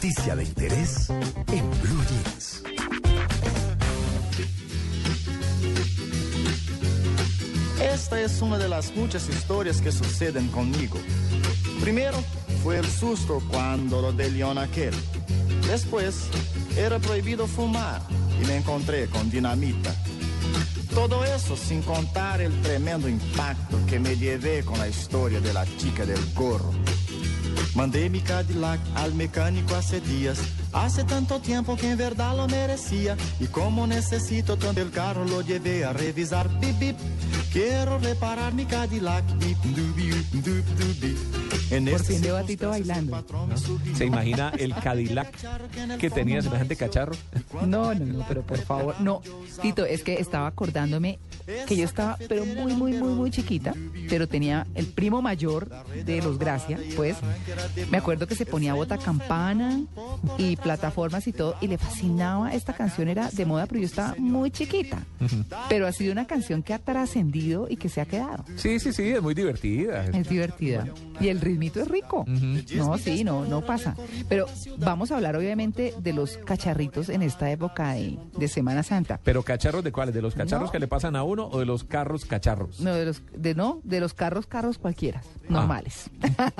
Noticia de interés en Blue Jeans. Esta es una de las muchas historias que suceden conmigo. Primero fue el susto cuando lo de León aquel. Después era prohibido fumar y me encontré con dinamita. Todo eso sin contar el tremendo impacto que me llevé con la historia de la chica del gorro. Mandé mi Cadillac al mecánico hace días. Hace tanto tiempo que en verdad lo merecía. Y como necesito tanto el carro, lo llevé a revisar. Bip, bip. Quiero reparar mi Cadillac. Bip. En Por este fin de Batito bailando. ¿Se imagina el Cadillac que tenía semejante cacharro? No, no, no, pero por favor, no. Tito, es que estaba acordándome que yo estaba, pero muy, muy, muy, muy chiquita, pero tenía el primo mayor de los Gracia, pues, me acuerdo que se ponía bota campana y plataformas y todo, y le fascinaba esta canción, era de moda, pero yo estaba muy chiquita. Pero ha sido una canción que ha trascendido y que se ha quedado. Sí, sí, sí, es muy divertida. Es divertida. Y el ritmito es rico. No, sí, no, no pasa. Pero vamos a hablar obviamente de los cacharritos en esta época de, de Semana Santa. Pero cacharros de cuáles? ¿De los cacharros No. que le pasan a uno o de los carros cacharros? No, de los, de no, de los carros, carros cualquiera, normales.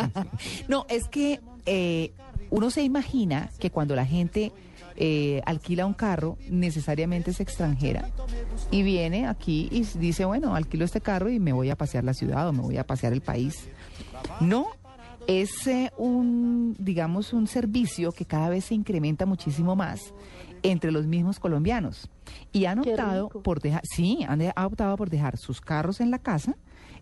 no, es que eh, uno se imagina que cuando la gente eh, alquila un carro, necesariamente es extranjera y viene aquí y dice, bueno, alquilo este carro y me voy a pasear la ciudad o me voy a pasear el país. No, es eh, un, digamos, un servicio que cada vez se incrementa muchísimo más entre los mismos colombianos. Y han optado por dejar, sí, han de- ha optado por dejar sus carros en la casa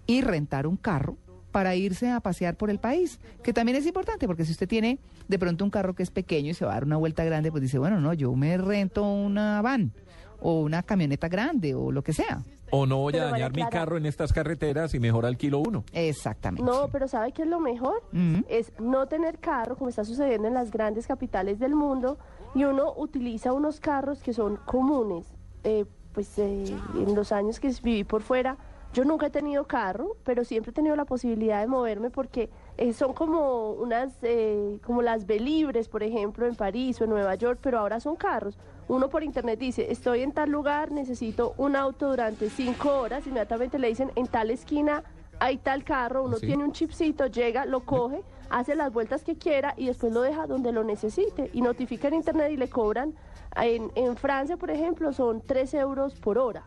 y rentar un carro para irse a pasear por el país, que también es importante, porque si usted tiene de pronto un carro que es pequeño y se va a dar una vuelta grande, pues dice, bueno, no, yo me rento una van o una camioneta grande o lo que sea. ¿O no voy a Pero, dañar mi Clara- carro en estas carreteras y mejor alquilo uno? Exactamente. No, pero ¿sabe qué es lo mejor? Ujú. Es no tener carro, como está sucediendo en las grandes capitales del mundo, y uno utiliza unos carros que son comunes. Eh, pues eh, en los años que viví por fuera, yo nunca he tenido carro, pero siempre he tenido la posibilidad de moverme porque eh, son como unas, eh, como las Belibres, por ejemplo, en París o en Nueva York, pero ahora son carros. Uno por internet dice, estoy en tal lugar, necesito un auto durante cinco horas, inmediatamente le dicen, en tal esquina hay tal carro, uno Sí. tiene un chipcito, llega, lo coge, hace las vueltas que quiera y después lo deja donde lo necesite y notifica en internet y le cobran, en, en Francia, por ejemplo, son 3 euros por hora.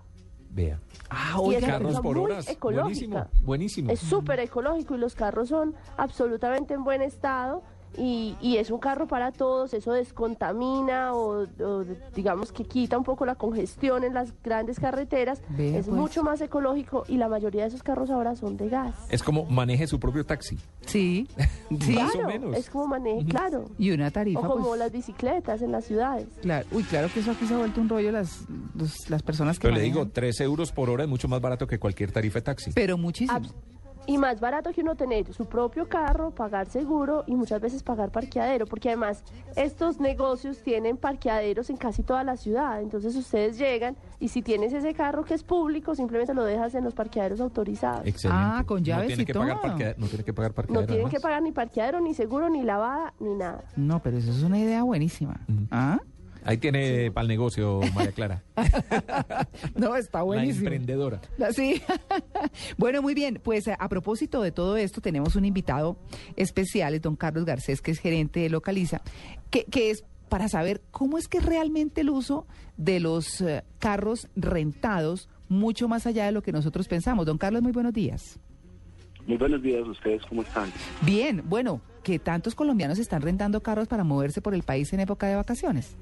Vea. Ah, Y es oiga, una Carros por muy horas. ecológica. Buenísimo, buenísimo. Es súper ecológico y los carros son absolutamente en buen estado y, y es un carro para todos, eso descontamina o, o digamos que quita un poco la congestión en las grandes carreteras, es pues. mucho más ecológico y la mayoría de esos carros ahora son de gas. Es como maneje su propio taxi. sí, sí. Más o Claro, menos. es como maneje, claro. Y una tarifa, O como pues, las bicicletas en las ciudades. Claro, uy, claro que eso aquí se ha vuelto un rollo las, los- las personas que Pero le digo, manejan. 3 euros por hora es mucho más barato que cualquier tarifa de taxi. pero muchísimo. Abs- Y más barato que uno tener su propio carro, pagar seguro y muchas veces pagar parqueadero, porque además estos negocios tienen parqueaderos en casi toda la ciudad. Entonces ustedes llegan y si tienes ese carro que es público, simplemente lo dejas en los parqueaderos autorizados. Excelente. Ah, con llaves no y que pagar todo. parquea- no tiene que pagar No parqueadero. tienen que pagar ni parqueadero, ni seguro, ni lavada, ni nada. No, pero eso es una idea buenísima. ¿Ah? Ahí tiene para el negocio, María Clara. No, está buenísimo. emprendedora. La- Sí. bueno, muy bien. Pues a, a propósito de todo esto, tenemos un invitado especial, es don Carlos Garcés, que es gerente de Localiza, que, que es para saber cómo es que realmente el uso de los eh, carros rentados, mucho más allá de lo que nosotros pensamos. Don Carlos, muy buenos días. Muy buenos días, ¿ustedes cómo están? Bien, bueno, que tantos colombianos están rentando carros para moverse por el país en época de vacaciones.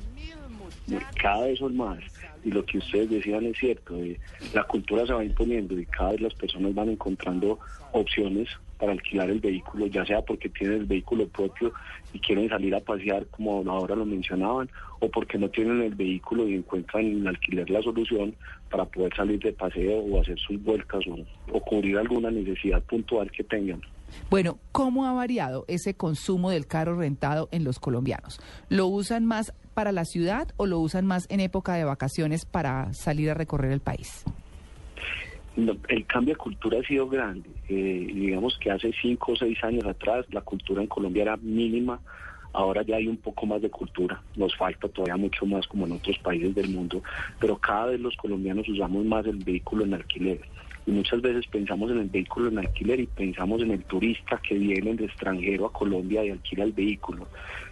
Cada vez son más. Y lo que ustedes decían es cierto. eh, la cultura se va imponiendo y cada vez las personas van encontrando opciones para alquilar el vehículo, ya sea porque tienen el vehículo propio y quieren salir a pasear, como ahora lo mencionaban, o porque no tienen el vehículo y encuentran en alquiler la solución para poder salir de paseo o hacer sus vueltas o, o cubrir alguna necesidad puntual que tengan. Bueno, ¿cómo ha variado ese consumo del carro rentado en los colombianos? ¿Lo usan más para la ciudad o lo usan más en época de vacaciones para salir a recorrer el país? El cambio de cultura ha sido grande. Eh, digamos que hace cinco o seis años atrás la cultura en Colombia era mínima. Ahora ya hay un poco más de cultura. Nos falta todavía mucho más como en otros países del mundo. Pero cada vez los colombianos usamos más el vehículo en alquiler. Y muchas veces pensamos en el vehículo en alquiler y pensamos en el turista que viene de extranjero a Colombia y alquila el vehículo.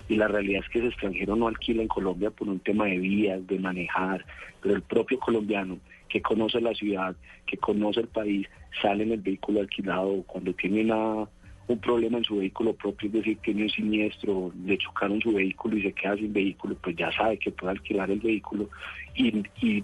Y la realidad es que ese extranjero no alquila en Colombia por un tema de vías, de manejar, pero el propio colombiano que conoce la ciudad, que conoce el país, sale en el vehículo alquilado cuando tiene una, un problema en su vehículo propio, es decir, tiene un siniestro, le chocaron su vehículo y se queda sin vehículo, pues ya sabe que puede alquilar el vehículo y, y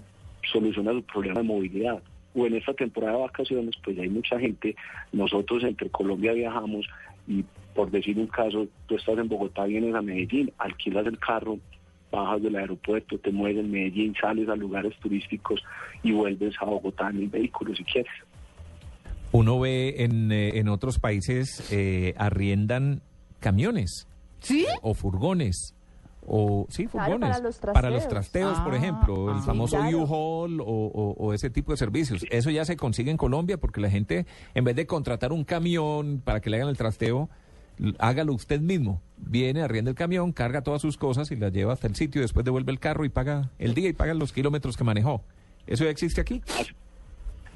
soluciona su problema de movilidad. O en esta temporada de vacaciones, pues ya hay mucha gente, nosotros entre Colombia viajamos y por decir un caso, tú estás en Bogotá, vienes a Medellín, alquilas el carro, bajas del aeropuerto, te mueves en Medellín, sales a lugares turísticos y vuelves a Bogotá en el vehículo si quieres. Uno ve en, eh, en otros países eh, arriendan camiones. ¿Sí? O furgones. O, sí, Claro, furgones. para los Para los trasteos, trasteos. por Ah, ejemplo, el ah. famoso claro. U-Haul o, o- o ese tipo de servicios. Eso ya se consigue en Colombia porque la gente, en vez de contratar un camión para que le hagan el trasteo, hágalo usted mismo. Viene, arrienda el camión, carga todas sus cosas y las lleva hasta el sitio, después devuelve el carro y paga el día y paga los kilómetros que manejó. ¿Eso ya existe aquí?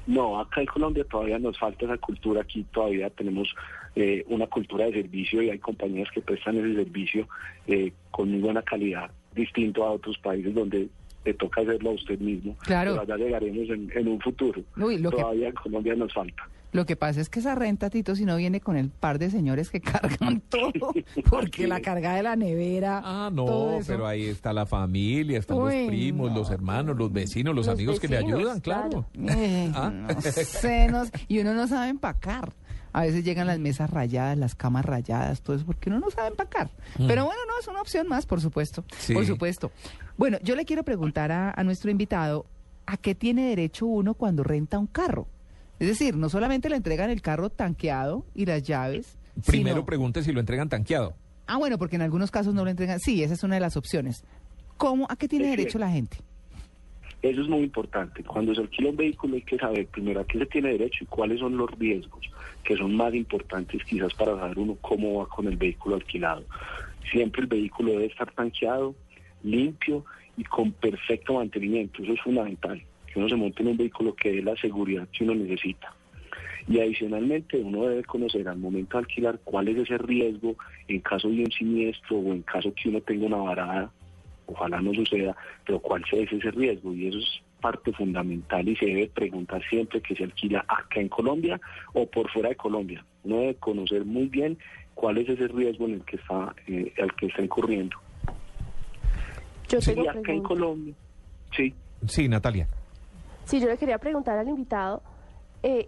No, acá en Colombia todavía nos falta esa cultura. Aquí todavía tenemos eh, una cultura de servicio y hay compañías que prestan ese servicio eh, con muy buena calidad, distinto a otros países donde le toca hacerlo a usted mismo. Claro. Pero allá llegaremos en, en un futuro. Uy, lo que- todavía en Colombia nos falta. Lo que pasa es que esa renta, Tito, si no viene con el par de señores que cargan todo, porque la carga de la nevera. Ah, no, pero ahí está la familia, están Uy, los primos, no. los hermanos, los vecinos, los, Los amigos que le ayudan, claro. Eh, ¿Ah? no sé, no sé. y uno no sabe empacar. A veces llegan las mesas rayadas, las camas rayadas, todo eso, porque uno no sabe empacar. Pero bueno, no, es una opción más, por supuesto. Mm. Sí. Por supuesto. Bueno, yo le quiero preguntar a, a nuestro invitado, ¿a qué tiene derecho uno cuando renta un carro? Es decir, no solamente le entregan el carro tanqueado y las llaves. Primero sino- pregunte si lo entregan tanqueado. Ah, bueno, porque en algunos casos no lo entregan. Sí, esa es una de las opciones. ¿Cómo, ¿A qué tiene Es que- derecho la gente? Eso es muy importante. Cuando se alquila un vehículo hay que saber primero a qué se tiene derecho y cuáles son los riesgos, que son más importantes quizás para saber uno cómo va con el vehículo alquilado. Siempre el vehículo debe estar tanqueado, limpio y con perfecto mantenimiento. Eso es fundamental, que uno se monte en un vehículo que dé la seguridad que uno necesita. Y adicionalmente uno debe conocer al momento de alquilar cuál es ese riesgo en caso de un siniestro o en caso que uno tenga una varada ojalá no suceda, pero cuál es ese riesgo y eso es parte fundamental y se debe preguntar siempre que se alquila acá en Colombia o por fuera de Colombia. Uno debe conocer muy bien cuál es ese riesgo en el que está, eh, al que está incurriendo. Yo tengo Y acá en. Colombia, sí, Sí, Natalia. Sí, yo le quería preguntar al invitado, eh,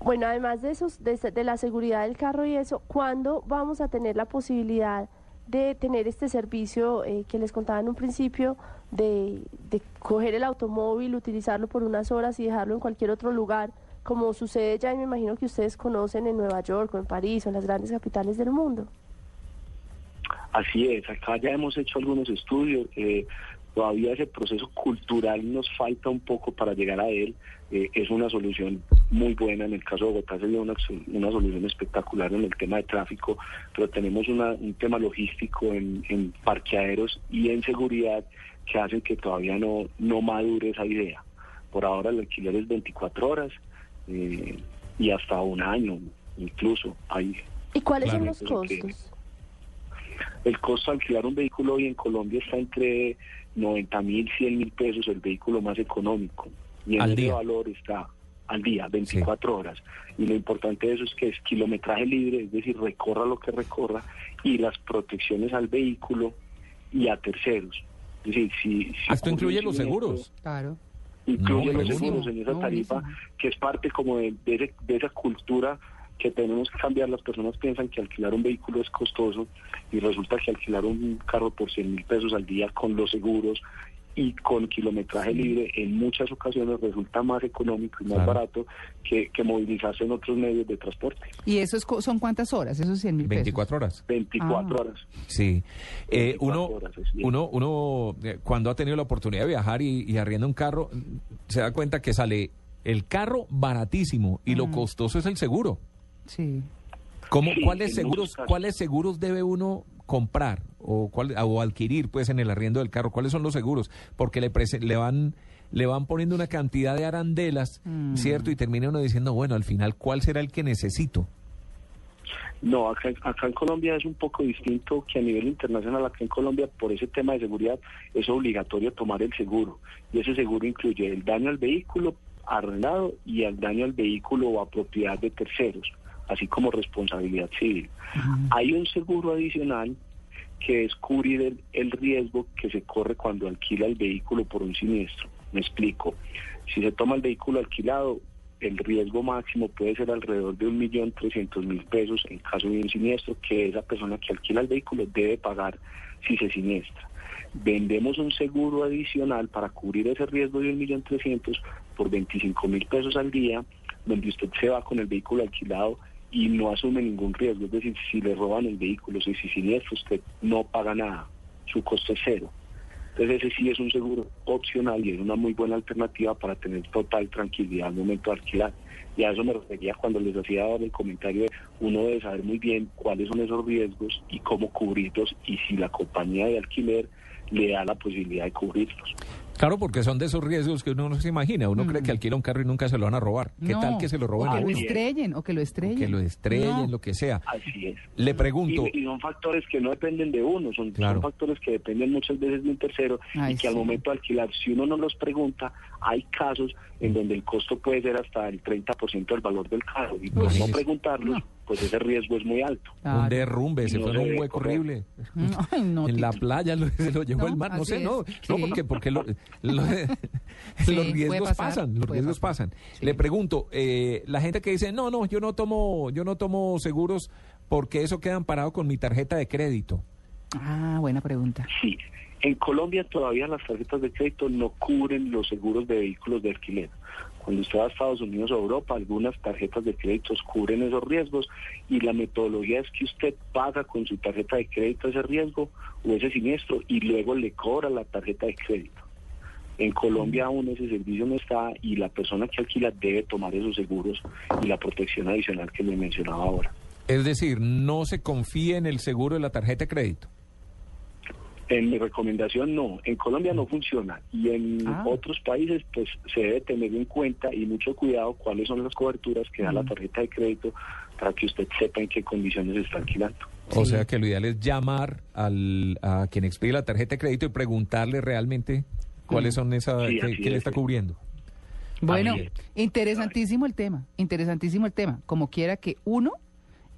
bueno, además de, esos, de, la seguridad del carro y eso, ¿cuándo vamos a tener la posibilidad de tener este servicio eh, que les contaba en un principio, de, de coger el automóvil, utilizarlo por unas horas y dejarlo en cualquier otro lugar, como sucede ya, y me imagino que ustedes conocen en Nueva York o en París o en las grandes capitales del mundo? Así es, acá ya hemos hecho algunos estudios, eh, todavía ese proceso cultural nos falta un poco para llegar a él, eh, es una solución muy buena, en el caso de Bogotá sería una, una solución espectacular en el tema de tráfico, pero tenemos una- un tema logístico en, en parqueaderos y en seguridad que hacen que todavía no, no madure esa idea. Por ahora el alquiler es 24 horas eh, y hasta un año incluso hay ¿Y cuáles Claro, son los costos? el costo de alquilar un vehículo hoy en Colombia está entre 90 mil, 100 mil pesos el vehículo más económico. Y en Al ese día. valor está al día, 24 horas. Y lo importante de eso es que es kilometraje libre, es decir, recorra lo que recorra, y las protecciones al vehículo y a terceros. Es decir, si, si Esto incluye los seguros. Claro. incluye No, los seguros en esa No, tarifa, buenísimo. que es parte como de, de de esa cultura que tenemos que cambiar. Las personas piensan que alquilar un vehículo es costoso y resulta que alquilar un carro por 100 mil pesos al día con los seguros y con kilometraje libre en muchas ocasiones resulta más económico y más Claro. barato que, que movilizarse en otros medios de transporte. ¿Y eso es co- son cuántas horas, esos 100 mil pesos? 24 horas. 24 Ah. horas. Sí. Eh, 24 uno, horas, uno, uno eh, cuando ha tenido la oportunidad de viajar y, y arrienda un carro, mm, se da cuenta que sale el carro baratísimo y lo costoso es el seguro. Sí. ¿Cómo, Sí, ¿cuáles, seguros. ¿Cuáles seguros debe uno comprar o, cuál, o adquirir pues en el arriendo del carro? ¿Cuáles son los seguros? Porque le, prese- le van le van poniendo una cantidad de arandelas, Mm. ¿cierto? Y termina uno diciendo, bueno, al final, ¿cuál será el que necesito? No, acá, acá en Colombia es un poco distinto que a nivel internacional. Acá en Colombia, por ese tema de seguridad, es obligatorio tomar el seguro. Y ese seguro incluye el daño al vehículo arrendado y el daño al vehículo o a propiedad de terceros, así como responsabilidad civil. Hay un seguro adicional que es cubrir el, el riesgo que se corre cuando alquila el vehículo por un siniestro. Me explico. Si se toma el vehículo alquilado, el riesgo máximo puede ser alrededor de un millón trescientos mil pesos en caso de un siniestro que esa persona que alquila el vehículo debe pagar si se siniestra. Vendemos un seguro adicional para cubrir ese riesgo de un millón trescientos por 25 mil pesos al día, donde usted se va con el vehículo alquilado y no asume ningún riesgo. Es decir, si le roban el vehículo, si si siniestro, usted no paga nada, su costo es cero. Entonces ese sí es un seguro opcional y es una muy buena alternativa para tener total tranquilidad al momento de alquilar. Y a eso me refería cuando les hacía ahora el comentario de uno debe saber muy bien cuáles son esos riesgos y cómo cubrirlos y si la compañía de alquiler le da la posibilidad de cubrirlos. Claro, porque son de esos riesgos que uno no se imagina. Uno cree que alquila un carro y nunca se lo van a robar. ¿Qué Mm. No, tal que se lo roben o a que lo estrellen, o que lo O estrellen. que lo estrellen, No. lo que sea. Así es. Le pregunto, Y, y son factores que no dependen de uno, son, Claro. son factores que dependen muchas veces de un tercero Ay, y que al momento de alquilar, si uno no los pregunta, hay casos en donde el costo puede ser hasta el 30% del valor del carro y por no preguntarlos, pues ese riesgo es muy alto. un derrumbe, se No fue un hueco correr. horrible. No, en la playa lo, se lo llevó No, el mar, no sé, es. no, no porque, porque lo- lo- Sí, los riesgos pasar, pasan, los riesgos pasar. pasan. Sí. Le pregunto, eh, la gente que dice, no, no, yo no tomo, yo no tomo seguros porque eso queda amparado con mi tarjeta de crédito. Ah, buena pregunta. Sí, en Colombia todavía las tarjetas de crédito no cubren los seguros de vehículos de alquiler. Cuando usted va a Estados Unidos o Europa, algunas tarjetas de crédito cubren esos riesgos y la metodología es que usted paga con su tarjeta de crédito ese riesgo o ese siniestro y luego le cobra la tarjeta de crédito. En Colombia aún ese servicio no está y la persona que alquila debe tomar esos seguros y la protección adicional que le mencionaba ahora. Es decir, no se confíe en el seguro de la tarjeta de crédito. En mi recomendación no, en Colombia no funciona y en Ah. otros países pues se debe tener en cuenta y mucho cuidado cuáles son las coberturas que da la tarjeta de crédito para que usted sepa en qué condiciones está alquilando. O Sí. sea que lo ideal es llamar al, a quien expide la tarjeta de crédito y preguntarle realmente cuáles son esas, Sí, qué le es, está sí. cubriendo. Bueno, interesantísimo el tema, interesantísimo el tema. Como quiera que uno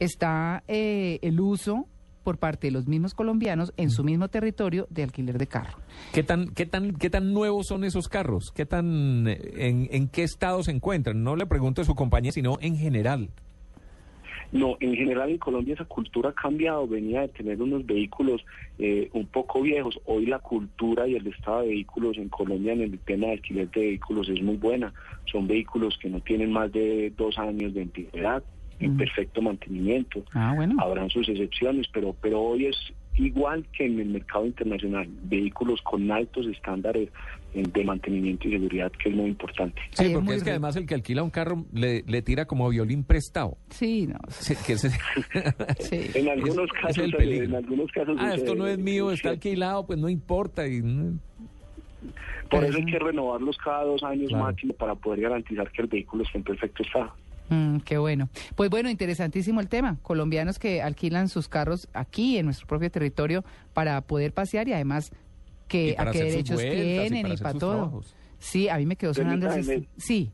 está eh, el uso por parte de los mismos colombianos en su mismo territorio de alquiler de carro. ¿Qué tan, qué tan, qué tan nuevos son esos carros? ¿Qué tan, en, en qué estado se encuentran? No le pregunto a su compañía, sino en general. No, en general en Colombia esa cultura ha cambiado, venía de tener unos vehículos eh, un poco viejos, hoy la cultura y el estado de vehículos en Colombia en el tema de alquiler de vehículos es muy buena, son vehículos que no tienen más de dos años de antigüedad, en perfecto mantenimiento, Ah, bueno. habrán sus excepciones, pero, pero hoy es igual que en el mercado internacional, vehículos con altos estándares eh, de mantenimiento y seguridad, que es muy importante. Sí, porque es que además el que alquila un carro le, le tira como violín prestado. Sí, no. Sí, que ese- Sí. En algunos es casos, el peligro. en algunos casos ah, esto no es mío, está alquilado, pues no importa. Y, mm, Por Pero eso hay que renovarlos cada dos años Claro. máximo para poder garantizar que el vehículo esté en perfecto estado. Mm, qué bueno. Pues bueno, interesantísimo el tema. Colombianos que alquilan sus carros aquí en nuestro propio territorio para poder pasear y además que a qué derechos vueltas y tienen para y para todo. trabajos. Sí, a mí me quedó sonando ese- Permítame, Sí,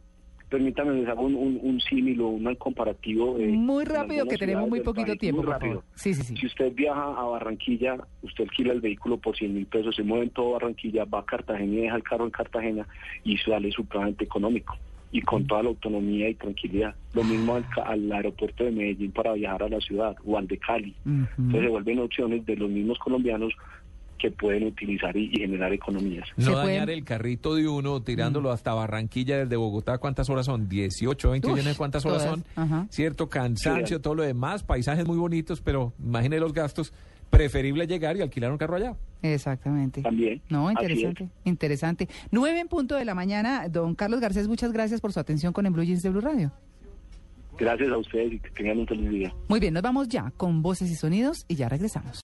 Permítame, les hago un, un, un símil o un comparativo. eh, muy rápido que tenemos muy poquito país, tiempo, muy rápido. Sí, sí, sí. Si usted viaja a Barranquilla, usted alquila el vehículo por 100 mil pesos, se mueve en todo Barranquilla, va a Cartagena y deja el carro en Cartagena y sale supremamente económico. Y con toda la autonomía y tranquilidad. Lo mismo al, ca- al aeropuerto de Medellín para viajar a la ciudad o al de Cali. Entonces se vuelven opciones de los mismos colombianos que pueden utilizar y, y generar economías. No dañar pueden- el carrito de uno tirándolo hasta Barranquilla desde Bogotá. ¿Cuántas horas son? 18, 20 Uy, millones. ¿Cuántas horas todas, son? ajá. Cierto, cansancio, Sí. todo lo demás, paisajes muy bonitos, pero imagine los gastos. Preferible llegar y alquilar un carro allá. Exactamente. También. No, interesante, interesante. Nueve en punto de la mañana. Don Carlos Garcés, muchas gracias por su atención con el Blue Jeans de Blue Radio. Gracias a ustedes y que tengan un feliz día. Muy bien, nos vamos ya con voces y sonidos y ya regresamos.